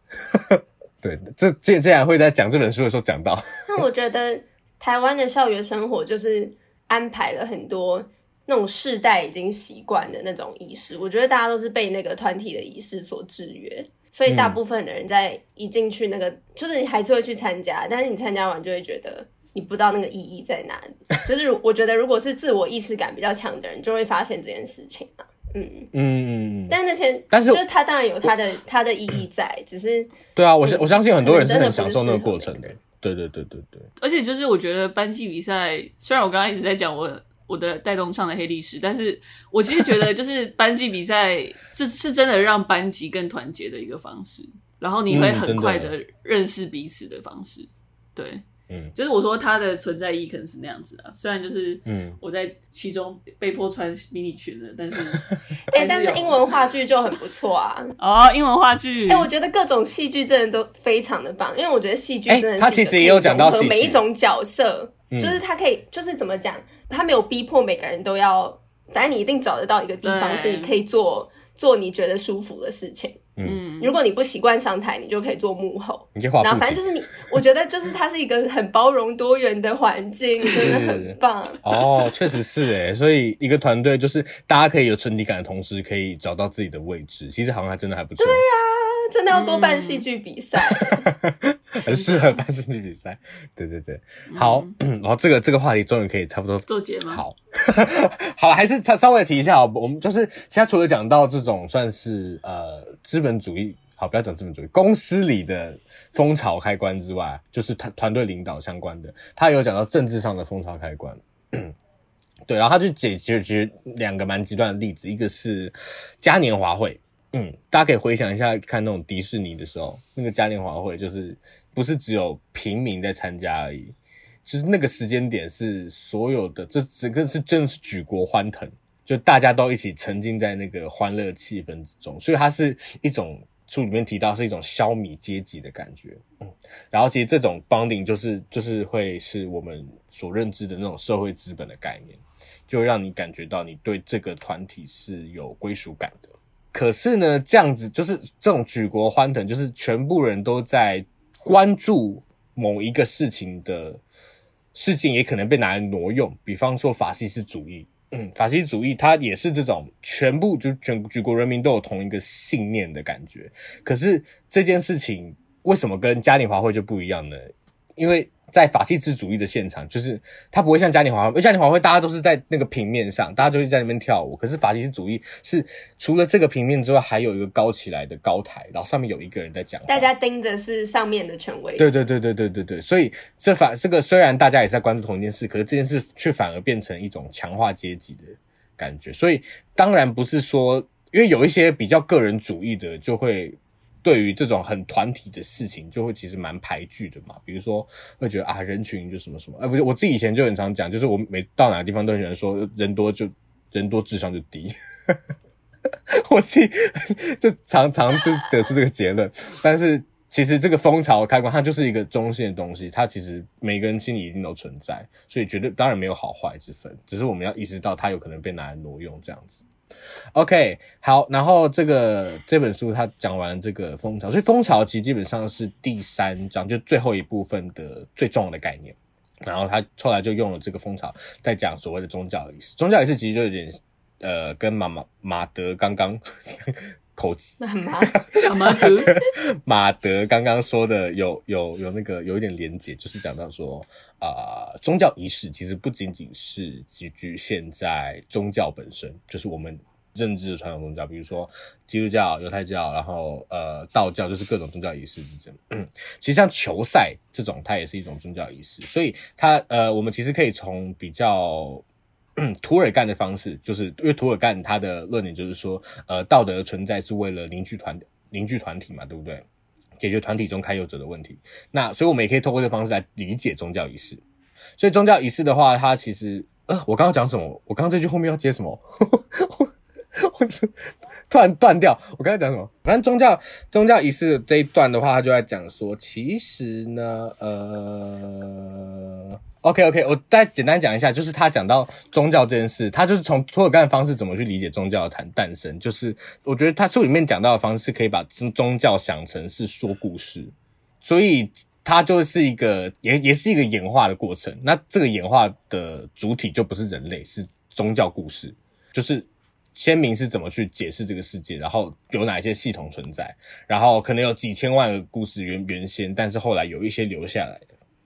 (laughs) 对，这这竟然会在讲这本书的时候讲到。(laughs) 那我觉得台湾的校园生活就是安排了很多那种世代已经习惯的那种仪式，我觉得大家都是被那个团体的仪式所制约，所以大部分的人在一进去那个，嗯、就是你还是会去参加，但是你参加完就会觉得。你不知道那个意义在哪里，就是我觉得，如果是自我意识感比较强的人，就会发现这件事情啊。嗯嗯，但那些，但是就是他当然有他的他的意义在，只是对啊，我相我相信很多人是很享受那个过程的。对对对对对。而且就是我觉得班级比赛，虽然我刚刚一直在讲我我的带动唱的黑历史，但是我其实觉得就是班级比赛这是真的让班级更团结的一个方式，然后你会很快的认识彼此的方式。对。嗯，就是我说它的存在意义可能是那样子啊，虽然就是嗯，我在其中被迫穿迷你裙了，但是 (laughs) 哎、欸，但是英文话剧就很不错啊。(laughs) 哦，英文话剧，哎、欸，我觉得各种戏剧真的都非常的棒，因为我觉得戏剧真的是他其实也有讲到每一种角色，就是他可以，就是怎么讲，他没有逼迫每个人都要，反正你一定找得到一个地方是你可以做做你觉得舒服的事情。嗯，如果你不习惯上台，你就可以做幕后。你可以画。然后反正就是你，我觉得就是它是一个很包容多元的环境，真的很棒。哦，确实是诶，所以一个团队就是大家可以有存体感的同时，可以找到自己的位置。其实好像还真的还不错。对呀、啊。真的要多办戏剧比赛，嗯、(laughs) 很适合办戏剧比赛。对对对，好，嗯、(clears throat) 然后这个这个话题终于可以差不多做结吗？好，(laughs) 好了，还是稍稍微提一下，我们就是现在除了讲到这种算是呃资本主义，好，不要讲资本主义，公司里的风潮开关之外，就是团团队领导相关的，他有讲到政治上的风潮开关。(clears throat) 对，然后他就解决举两个蛮极端的例子，一个是嘉年华会。嗯，大家可以回想一下，看那种迪士尼的时候，那个嘉年华会就是不是只有平民在参加而已，就是那个时间点是所有的，这整个是真的是举国欢腾，就大家都一起沉浸在那个欢乐气氛之中，所以它是一种书里面提到是一种消弭阶级的感觉。嗯，然后其实这种 bonding 就是就是会是我们所认知的那种社会资本的概念，就让你感觉到你对这个团体是有归属感的。可是呢，这样子就是这种举国欢腾，就是全部人都在关注某一个事情的事情，也可能被拿来挪用。比方说法西斯主义，嗯，法西斯主义它也是这种全部就全举国人民都有同一个信念的感觉。可是这件事情为什么跟嘉年华会就不一样呢？因为在法西斯主义的现场，就是它不会像嘉年华会，因为嘉年华会大家都是在那个平面上，大家就是在那边跳舞。可是法西斯主义是除了这个平面之外，还有一个高起来的高台，然后上面有一个人在讲话，大家盯着是上面的权威。对对对对对对对，所以这反这个虽然大家也是在关注同一件事，可是这件事却反而变成一种强化阶级的感觉。所以当然不是说，因为有一些比较个人主义的就会。对于这种很团体的事情，就会其实蛮排拒的嘛。比如说，会觉得啊，人群就什么什么，哎，不是，我自己以前就很常讲，就是我每到哪个地方都很喜欢说，人多就人多智商就低。(laughs) 我自己就常常就得出这个结论，但是其实这个风潮开关它就是一个中性的东西，它其实每个人心里一定都存在，所以绝对当然没有好坏之分，只是我们要意识到它有可能被拿来挪用这样子。OK，好，然后这个这本书他讲完这个蜂巢，所以蜂巢其实基本上是第三章就最后一部分的最重要的概念，然后他后来就用了这个蜂巢在讲所谓的宗教仪式，宗教仪式其实就有点。呃，跟马马马德刚刚口技，马马 (laughs) 德马德刚刚说的有有有那个有一点连结，就是讲到说啊、呃，宗教仪式其实不仅仅是局局限在宗教本身，就是我们认知的传统宗教，比如说基督教、犹太教，然后呃道教，就是各种宗教仪式之间。嗯，(coughs) 其实像球赛这种，它也是一种宗教仪式，所以它呃，我们其实可以从比较。嗯，涂尔干的方式，就是因为土尔干他的论点就是说，呃，道德存在是为了凝聚团凝聚团体嘛，对不对？解决团体中开有者的问题。那所以我们也可以透过这个方式来理解宗教仪式。所以宗教仪式的话，它其实呃，我刚刚讲什么？我刚刚这句后面要接什么？我 (laughs) 突然断掉。我刚才讲什么？反正宗教宗教仪式这一段的话，他就在讲说，其实呢，呃。OK OK，我再简单讲一下，就是他讲到宗教这件事，他就是从托尔干的方式怎么去理解宗教的诞诞生。就是我觉得他书里面讲到的方式，可以把宗教想成是说故事，所以它就是一个也也是一个演化的过程。那这个演化的主体就不是人类，是宗教故事，就是先民是怎么去解释这个世界，然后有哪一些系统存在，然后可能有几千万个故事原原先，但是后来有一些留下来。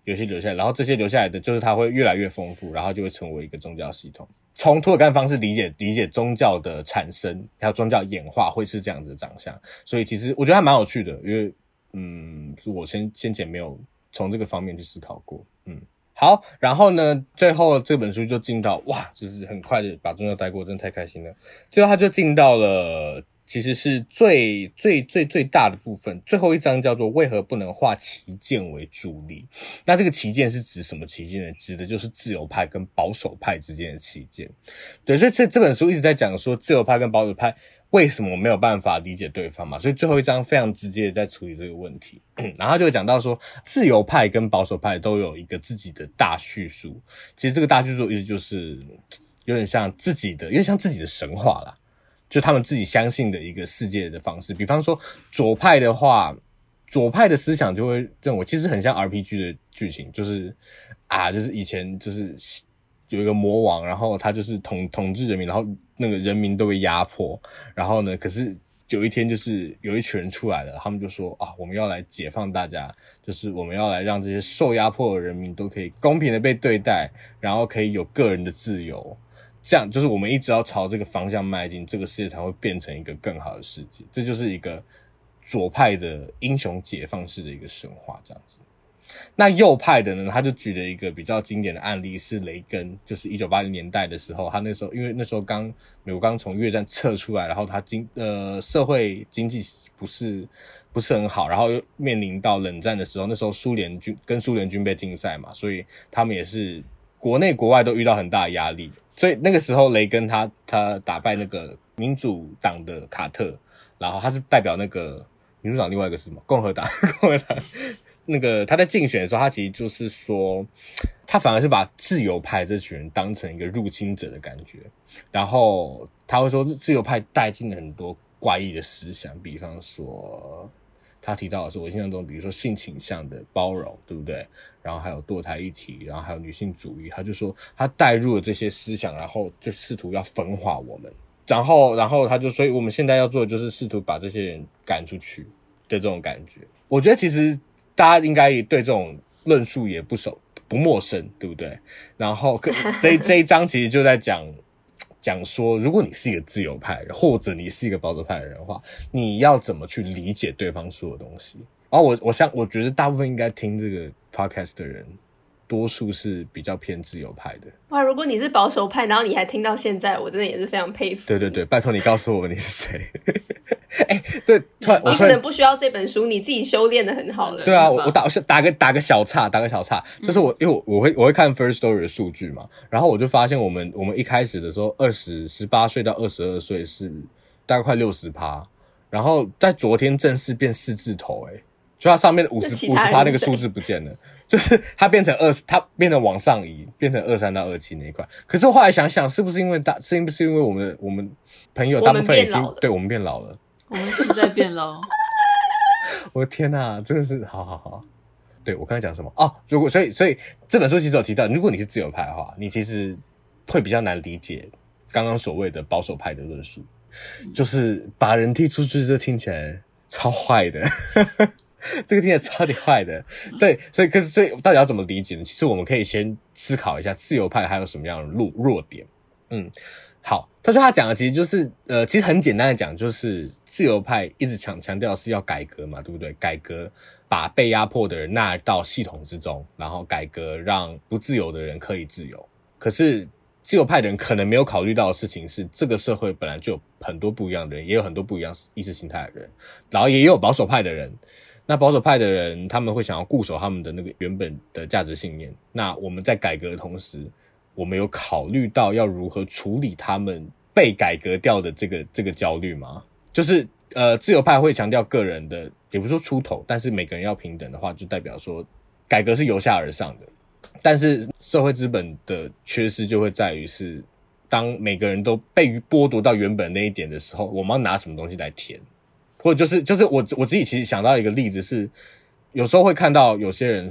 有些留下来，然后这些留下来的就是它会越来越丰富，然后就会成为一个宗教系统。从涂尔干方式理解理解宗教的产生，还有宗教演化会是这样子的长相。所以其实我觉得还蛮有趣的，因为嗯，我先先前没有从这个方面去思考过。嗯，好，然后呢，最后这本书就进到哇，就是很快的把宗教带过，真的太开心了。最后他就进到了。其实是最最最最大的部分，最后一章叫做“为何不能化旗舰为助力”。那这个旗舰是指什么旗舰呢？指的就是自由派跟保守派之间的旗舰。对，所以这这本书一直在讲说，自由派跟保守派为什么没有办法理解对方嘛？所以最后一章非常直接的在处理这个问题。(clears throat) 然后就讲到说，自由派跟保守派都有一个自己的大叙述。其实这个大叙述意思就是有点像自己的，有点像自己的神话啦。就他们自己相信的一个世界的方式，比方说左派的话，左派的思想就会认为，其实很像 RPG 的剧情，就是啊，就是以前就是有一个魔王，然后他就是统统治人民，然后那个人民都被压迫，然后呢，可是有一天就是有一群人出来了，他们就说啊，我们要来解放大家，就是我们要来让这些受压迫的人民都可以公平的被对待，然后可以有个人的自由。这样就是我们一直要朝这个方向迈进，这个世界才会变成一个更好的世界。这就是一个左派的英雄解放式的一个神话，这样子。那右派的呢，他就举了一个比较经典的案例，是雷根，就是一九八零年代的时候，他那时候因为那时候刚美国刚从越战撤出来，然后他经呃社会经济不是不是很好，然后又面临到冷战的时候，那时候苏联军跟苏联军备竞赛嘛，所以他们也是国内国外都遇到很大压力。所以那个时候，雷根他他打败那个民主党的卡特，然后他是代表那个民主党另外一个是什么？共和党，(laughs) 共和党那个他在竞选的时候，他其实就是说，他反而是把自由派这群人当成一个入侵者的感觉，然后他会说，自由派带进了很多怪异的思想，比方说。他提到的是我印象中，比如说性倾向的包容，对不对？然后还有堕胎议题，然后还有女性主义。他就说他带入了这些思想，然后就试图要分化我们。然后，然后他就，所以我们现在要做的就是试图把这些人赶出去的这种感觉。我觉得其实大家应该对这种论述也不熟不陌生，对不对？然后这这一章其实就在讲。讲说，如果你是一个自由派，或者你是一个保守派的人的话，你要怎么去理解对方说的东西？然后我我想，我觉得大部分应该听这个 podcast 的人。多数是比较偏自由派的。哇，如果你是保守派，然后你还听到现在，我真的也是非常佩服。对对对，拜托你告诉我你是谁。(laughs) 哎、欸，对，突然，你可能不需要这本书，你自己修炼的很好了。对啊，我我打我打个打个小岔，打个小岔，就是我因为我我会我会看 First Story 的数据嘛，然后我就发现我们我们一开始的时候，二十十八岁到二十二岁是大概快六十趴，然后在昨天正式变四字头，诶就它上面的五十五十趴那个数字不见了，就是它变成二，它变成往上移，变成二三到二七那一块。可是我后来想想，是不是因为大，是不是因为我们我们朋友大部分已经我对我们变老了，我们是在变老。(laughs) 我的天哪，真的是好好好。对我刚才讲什么哦？如果所以所以这本书其实有提到，如果你是自由派的话，你其实会比较难理解刚刚所谓的保守派的论述，就是把人踢出去，这听起来超坏的。这个听起来超级坏的，对，所以可是所以到底要怎么理解呢？其实我们可以先思考一下自由派还有什么样的弱弱点。嗯，好，他说他讲的其实就是呃，其实很简单的讲，就是自由派一直强强调是要改革嘛，对不对？改革把被压迫的人纳到系统之中，然后改革让不自由的人可以自由。可是自由派的人可能没有考虑到的事情是，这个社会本来就有很多不一样的人，也有很多不一样意识形态的人，然后也有保守派的人。那保守派的人，他们会想要固守他们的那个原本的价值信念。那我们在改革的同时，我们有考虑到要如何处理他们被改革掉的这个这个焦虑吗？就是呃，自由派会强调个人的，也不是说出头，但是每个人要平等的话，就代表说改革是由下而上的。但是社会资本的缺失就会在于是，当每个人都被剥夺到原本那一点的时候，我们要拿什么东西来填？或者就是就是我我自己其实想到一个例子是，有时候会看到有些人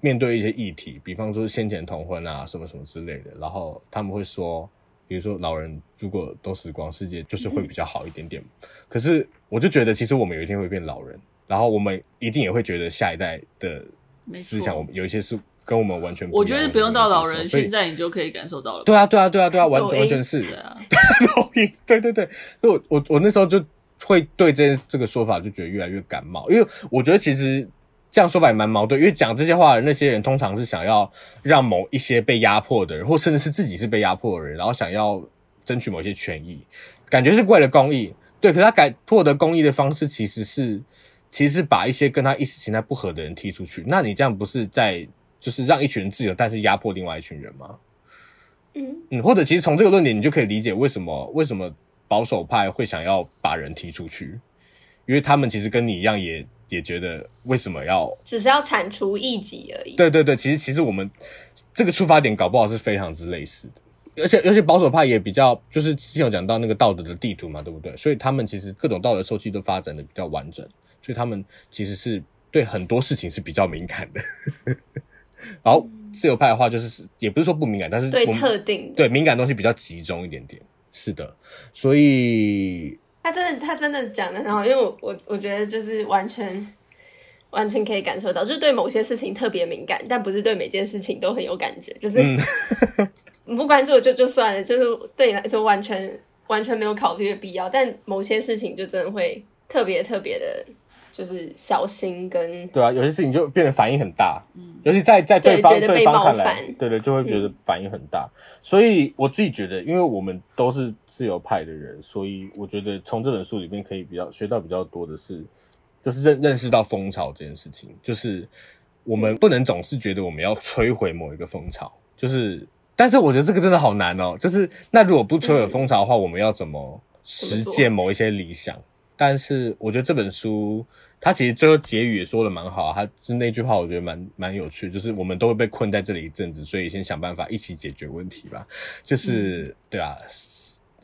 面对一些议题，比方说先前同婚啊什么什么之类的，然后他们会说，比如说老人如果都死光，世界就是会比较好一点点。可是我就觉得，其实我们有一天会变老人，然后我们一定也会觉得下一代的思想，我们有一些是跟我们完全不一样。我觉得不用到老人，现在你就可以感受到了。对啊，对啊，对啊，对啊，完完全是。(laughs) 对对对，我我我那时候就。会对这这个说法就觉得越来越感冒，因为我觉得其实这样说法也蛮矛盾。因为讲这些话的那些人，通常是想要让某一些被压迫的人，或甚至是自己是被压迫的人，然后想要争取某些权益，感觉是为了公益。对，可是他改获得公益的方式，其实是其实是把一些跟他意识形态不合的人踢出去。那你这样不是在就是让一群人自由，但是压迫另外一群人吗？嗯嗯，或者其实从这个论点，你就可以理解为什么为什么。保守派会想要把人踢出去，因为他们其实跟你一样也，也也觉得为什么要只是要铲除异己而已。对对对，其实其实我们这个出发点搞不好是非常之类似的，而且而且保守派也比较就是之前有讲到那个道德的地图嘛，对不对？所以他们其实各种道德受气都发展的比较完整，所以他们其实是对很多事情是比较敏感的。(laughs) 然后自由派的话，就是也不是说不敏感，但是对特定对敏感东西比较集中一点点。是的，所以他真的，他真的讲的很好，因为我我我觉得就是完全完全可以感受到，就是对某些事情特别敏感，但不是对每件事情都很有感觉，就是、嗯、不关注就就算了，就是对你来说完全完全没有考虑的必要，但某些事情就真的会特别特别的。就是小心跟对啊，有些事情就变得反应很大，嗯，尤其在在对方对，对方看来，对对，就会觉得反应很大。嗯、所以我自己觉得，因为我们都是自由派的人，所以我觉得从这本书里面可以比较学到比较多的是，就是认认识到风潮这件事情。就是我们不能总是觉得我们要摧毁某一个风潮，就是，但是我觉得这个真的好难哦。就是那如果不摧毁风潮的话，嗯、我们要怎么实践某一些理想？但是我觉得这本书，它其实最后结语也说的蛮好，它是那句话，我觉得蛮蛮有趣，就是我们都会被困在这里一阵子，所以先想办法一起解决问题吧。(laughs) 就是、对啊，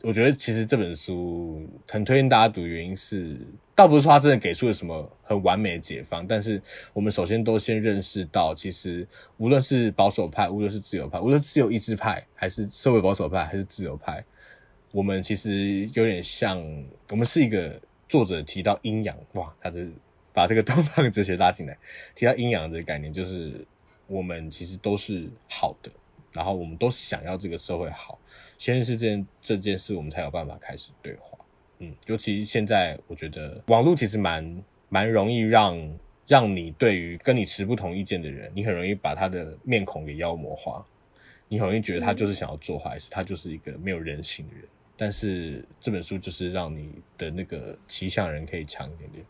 我觉得其实这本书很推荐大家读，原因是倒不是说它真的给出了什么很完美的解方，但是我们首先都先认识到，其实无论是保守派，无论是自由派，无论自由意志派，还是社会保守派，还是自由派，我们其实有点像，我们是一个。作者提到阴阳，哇，他是把这个东方哲学拉进来。提到阴阳的概念，就是我们其实都是好的，然后我们都想要这个社会好。先是这件这件事，我们才有办法开始对话。嗯，尤其现在，我觉得网络其实蛮蛮容易让让你对于跟你持不同意见的人，你很容易把他的面孔给妖魔化，你很容易觉得他就是想要做坏事，他就是一个没有人性的人。但是这本书就是让你的那个骑象人可以强一点点。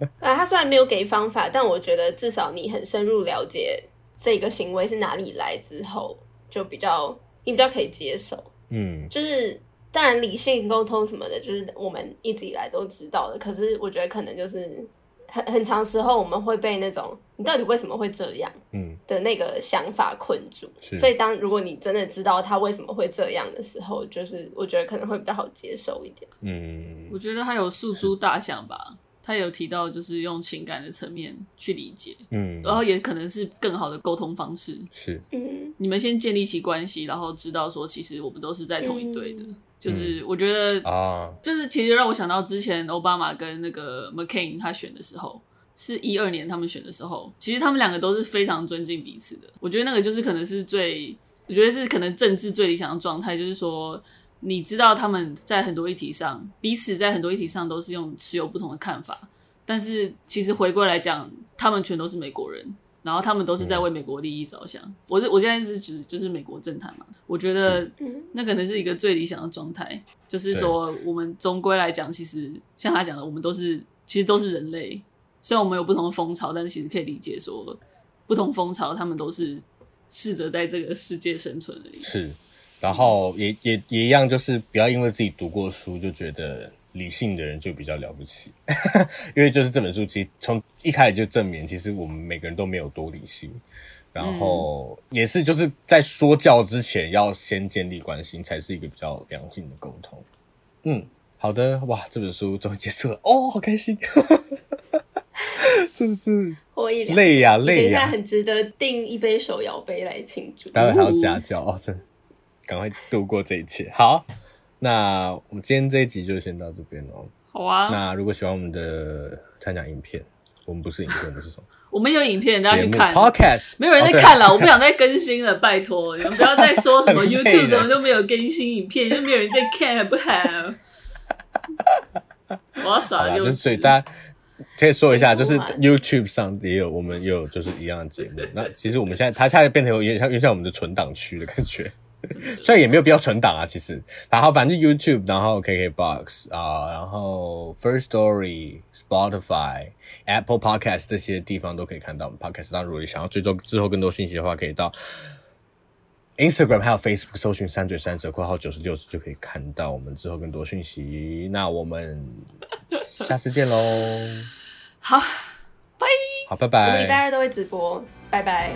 (laughs) 啊，他虽然没有给方法，但我觉得至少你很深入了解这个行为是哪里来之后，就比较你比较可以接受。嗯，就是当然理性沟通什么的，就是我们一直以来都知道的。可是我觉得可能就是很很长时候，我们会被那种你到底为什么会这样，嗯的那个想法困住。嗯、所以当如果你真的知道他为什么会这样的时候，就是我觉得可能会比较好接受一点。嗯，我觉得他有诉诸大象吧。他有提到，就是用情感的层面去理解，嗯，然后也可能是更好的沟通方式。是，嗯，你们先建立起关系，然后知道说，其实我们都是在同一队的。嗯、就是我觉得啊，就是其实让我想到之前奥巴马跟那个 McCain 他选的时候，是一二年他们选的时候，其实他们两个都是非常尊敬彼此的。我觉得那个就是可能是最，我觉得是可能政治最理想的状态，就是说。你知道他们在很多议题上，彼此在很多议题上都是用持有不同的看法，但是其实回归来讲，他们全都是美国人，然后他们都是在为美国利益着想。嗯、我是我现在是指就是美国政坛嘛，我觉得那可能是一个最理想的状态，就是说我们终归来讲，其实像他讲的，我们都是其实都是人类，虽然我们有不同的风潮，但是其实可以理解说，不同风潮他们都是试着在这个世界生存而已。是。然后也也也一样，就是不要因为自己读过书就觉得理性的人就比较了不起，(laughs) 因为就是这本书其实从一开始就证明，其实我们每个人都没有多理性。然后也是就是在说教之前要先建立关系，才是一个比较良性的沟通。嗯，好的，哇，这本书终于结束了，哦，好开心，(laughs) 真的是累呀累呀，等一下很值得订一杯手摇杯来庆祝，待会还要家教哦，真的。赶快度过这一切。好，那我们今天这一集就先到这边喽。好啊。那如果喜欢我们的参讲影片，我们不是影片，我们是什么？(laughs) 我们有影片，大家去看。Podcast 没有人在看了，我不想再更新了，拜托你们 (laughs) 不要再说什么 YouTube 怎么都没有更新影片，就没有人在看，好不好？我要耍的就是，所以大家可以说一下，就是 YouTube 上也有，我们也有就是一样的节目。(laughs) 那其实我们现在它现在变成有点像，有点像我们的存档区的感觉。(laughs) 所以也没有必要存档啊，其实，然后反正 YouTube，然后 KKBox 啊，然后 First Story、Spotify、Apple Podcast 这些地方都可以看到我们 Podcast。当然，如果你想要追踪之后更多讯息的话，可以到 Instagram 还有 Facebook 搜寻“三嘴三舌括号九十六”就可以看到我们之后更多讯息。那我们下次见喽！(laughs) 好，拜，好，拜拜。我们礼拜二都会直播，拜拜。